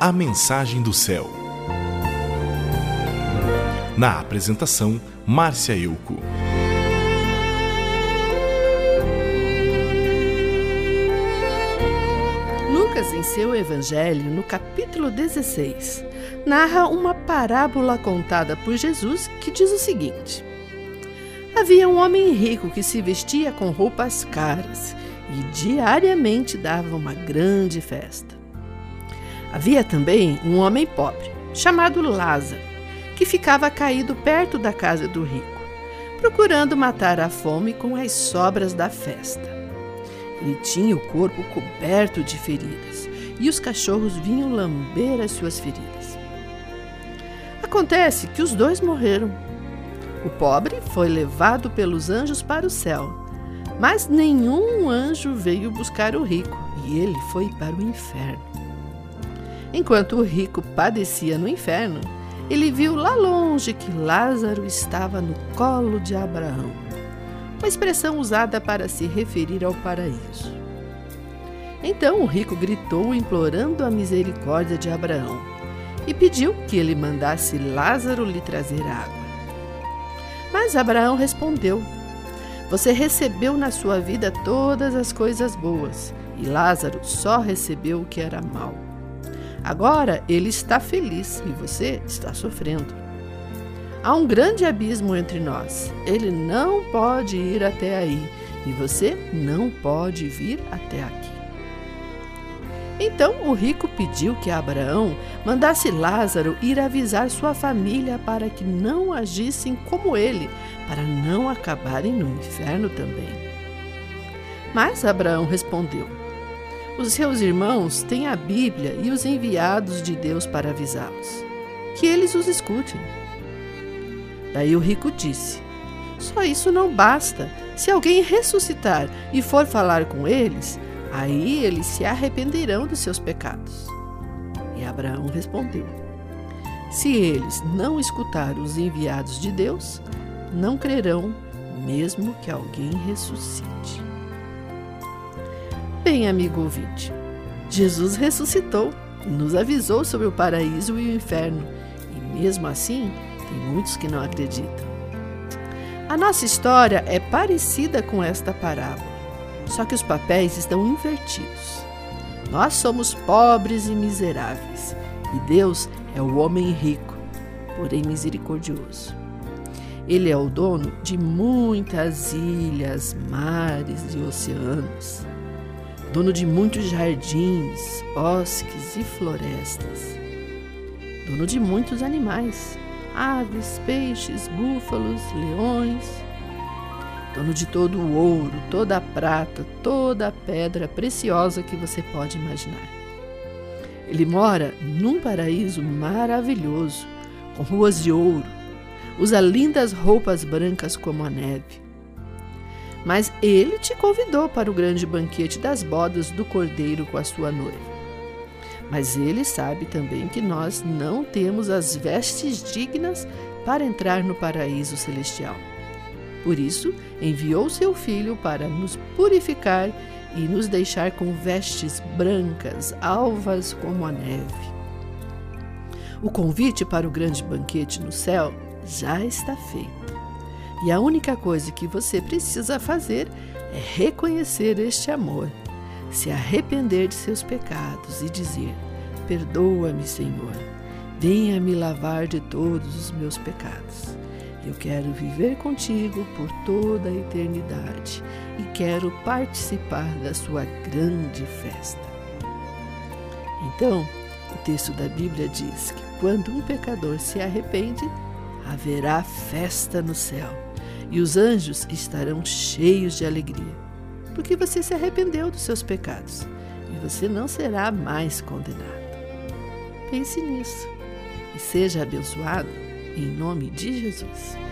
A Mensagem do Céu. Na apresentação, Márcia Euco. Lucas, em seu Evangelho, no capítulo 16, narra uma parábola contada por Jesus que diz o seguinte: Havia um homem rico que se vestia com roupas caras e diariamente dava uma grande festa. Havia também um homem pobre, chamado Lázaro, que ficava caído perto da casa do rico, procurando matar a fome com as sobras da festa. Ele tinha o corpo coberto de feridas e os cachorros vinham lamber as suas feridas. Acontece que os dois morreram. O pobre foi levado pelos anjos para o céu, mas nenhum anjo veio buscar o rico e ele foi para o inferno. Enquanto o rico padecia no inferno, ele viu lá longe que Lázaro estava no colo de Abraão, uma expressão usada para se referir ao paraíso. Então o rico gritou implorando a misericórdia de Abraão e pediu que ele mandasse Lázaro lhe trazer água. Mas Abraão respondeu: Você recebeu na sua vida todas as coisas boas, e Lázaro só recebeu o que era mal. Agora ele está feliz e você está sofrendo. Há um grande abismo entre nós. Ele não pode ir até aí e você não pode vir até aqui. Então o rico pediu que Abraão mandasse Lázaro ir avisar sua família para que não agissem como ele, para não acabarem no inferno também. Mas Abraão respondeu: os seus irmãos têm a Bíblia e os enviados de Deus para avisá-los. Que eles os escutem. Daí o rico disse: Só isso não basta. Se alguém ressuscitar e for falar com eles, aí eles se arrependerão dos seus pecados. E Abraão respondeu: Se eles não escutar os enviados de Deus, não crerão, mesmo que alguém ressuscite. Bem, amigo ouvinte, Jesus ressuscitou e nos avisou sobre o paraíso e o inferno, e mesmo assim, tem muitos que não acreditam. A nossa história é parecida com esta parábola, só que os papéis estão invertidos. Nós somos pobres e miseráveis, e Deus é o homem rico, porém misericordioso. Ele é o dono de muitas ilhas, mares e oceanos dono de muitos jardins, bosques e florestas, dono de muitos animais, aves, peixes, búfalos, leões, dono de todo o ouro, toda a prata, toda a pedra preciosa que você pode imaginar. Ele mora num paraíso maravilhoso, com ruas de ouro, usa lindas roupas brancas como a neve mas ele te convidou para o grande banquete das bodas do cordeiro com a sua noiva. Mas ele sabe também que nós não temos as vestes dignas para entrar no paraíso celestial. Por isso, enviou seu filho para nos purificar e nos deixar com vestes brancas, alvas como a neve. O convite para o grande banquete no céu já está feito. E a única coisa que você precisa fazer é reconhecer este amor, se arrepender de seus pecados e dizer: Perdoa-me, Senhor, venha me lavar de todos os meus pecados. Eu quero viver contigo por toda a eternidade e quero participar da sua grande festa. Então, o texto da Bíblia diz que quando um pecador se arrepende, haverá festa no céu e os anjos estarão cheios de alegria, porque você se arrependeu dos seus pecados e você não será mais condenado. Pense nisso e seja abençoado em nome de Jesus.